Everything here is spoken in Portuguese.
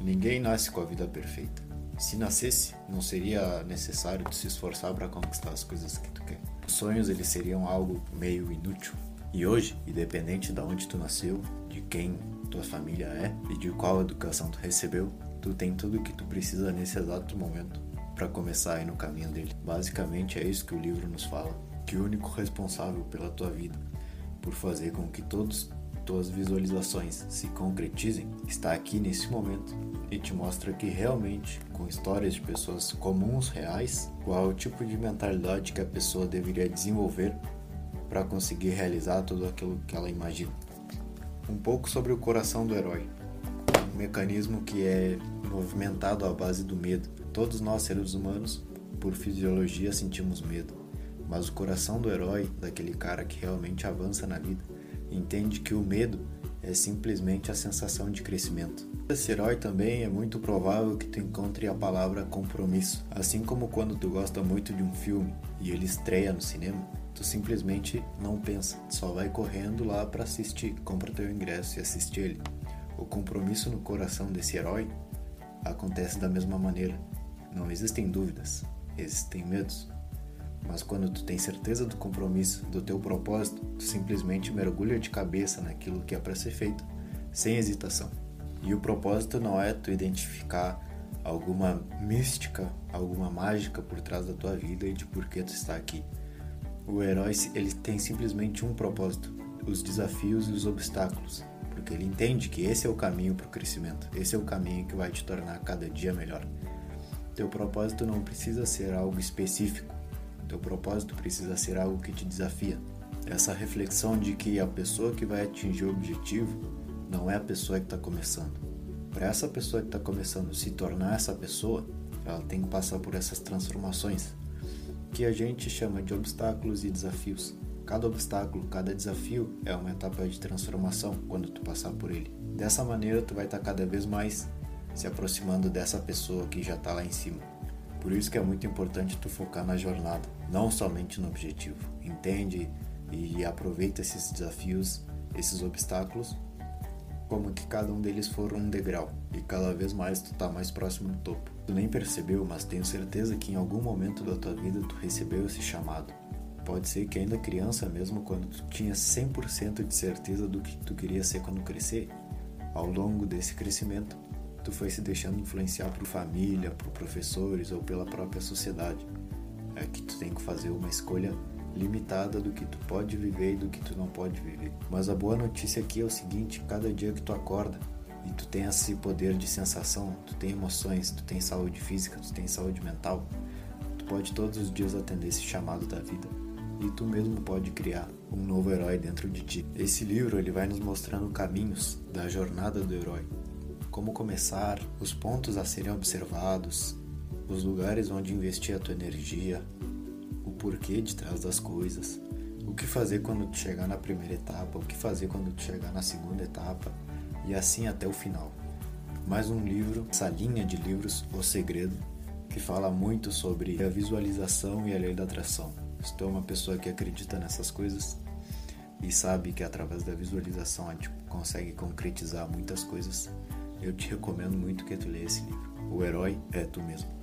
Ninguém nasce com a vida perfeita. Se nascesse, não seria necessário se esforçar para conquistar as coisas que tu quer. Os sonhos eles seriam algo meio inútil. E hoje, independente de onde tu nasceu, de quem tua família é e de qual educação tu recebeu, tu tem tudo o que tu precisa nesse exato momento para começar aí no caminho dele. Basicamente é isso que o livro nos fala, que o único responsável pela tua vida, por fazer com que todos tuas visualizações se concretizem, está aqui nesse momento e te mostra que realmente, com histórias de pessoas comuns, reais, qual o tipo de mentalidade que a pessoa deveria desenvolver para conseguir realizar tudo aquilo que ela imagina. Um pouco sobre o coração do herói, um mecanismo que é movimentado à base do medo. Todos nós, seres humanos, por fisiologia, sentimos medo, mas o coração do herói, daquele cara que realmente avança na vida, entende que o medo é simplesmente a sensação de crescimento. Esse herói também é muito provável que tu encontre a palavra compromisso. Assim como quando tu gosta muito de um filme e ele estreia no cinema, tu simplesmente não pensa, só vai correndo lá para assistir, compra teu ingresso e assiste ele. O compromisso no coração desse herói acontece da mesma maneira. Não existem dúvidas, existem medos. Mas quando tu tem certeza do compromisso, do teu propósito, tu simplesmente mergulha de cabeça naquilo que é para ser feito, sem hesitação. E o propósito não é tu identificar alguma mística, alguma mágica por trás da tua vida e de por que tu está aqui. O herói ele tem simplesmente um propósito: os desafios e os obstáculos, porque ele entende que esse é o caminho para o crescimento, esse é o caminho que vai te tornar cada dia melhor. Teu propósito não precisa ser algo específico, teu propósito precisa ser algo que te desafia. Essa reflexão de que a pessoa que vai atingir o objetivo não é a pessoa que está começando. Para essa pessoa que está começando se tornar essa pessoa, ela tem que passar por essas transformações, que a gente chama de obstáculos e desafios. Cada obstáculo, cada desafio é uma etapa de transformação quando tu passar por ele. Dessa maneira, tu vai estar tá cada vez mais se aproximando dessa pessoa que já está lá em cima. Por isso que é muito importante tu focar na jornada, não somente no objetivo. Entende e aproveita esses desafios, esses obstáculos, como que cada um deles for um degrau e cada vez mais tu tá mais próximo do topo. Tu nem percebeu, mas tenho certeza que em algum momento da tua vida tu recebeu esse chamado. Pode ser que ainda criança mesmo, quando tu tinha 100% de certeza do que tu queria ser quando crescer, ao longo desse crescimento, tu foi se deixando influenciar por família, por professores ou pela própria sociedade. É que tu tem que fazer uma escolha limitada do que tu pode viver e do que tu não pode viver. Mas a boa notícia aqui é o seguinte, cada dia que tu acorda e tu tem esse poder de sensação, tu tem emoções, tu tem saúde física, tu tem saúde mental, tu pode todos os dias atender esse chamado da vida e tu mesmo pode criar um novo herói dentro de ti. Esse livro ele vai nos mostrando caminhos da jornada do herói, como começar, os pontos a serem observados, os lugares onde investir a tua energia, o porquê de trás das coisas, o que fazer quando tu chegar na primeira etapa, o que fazer quando tu chegar na segunda etapa e assim até o final. Mais um livro, essa linha de livros O Segredo, que fala muito sobre a visualização e a lei da atração. Estou uma pessoa que acredita nessas coisas e sabe que através da visualização a gente consegue concretizar muitas coisas eu te recomendo muito que tu leia esse livro. O herói é tu mesmo.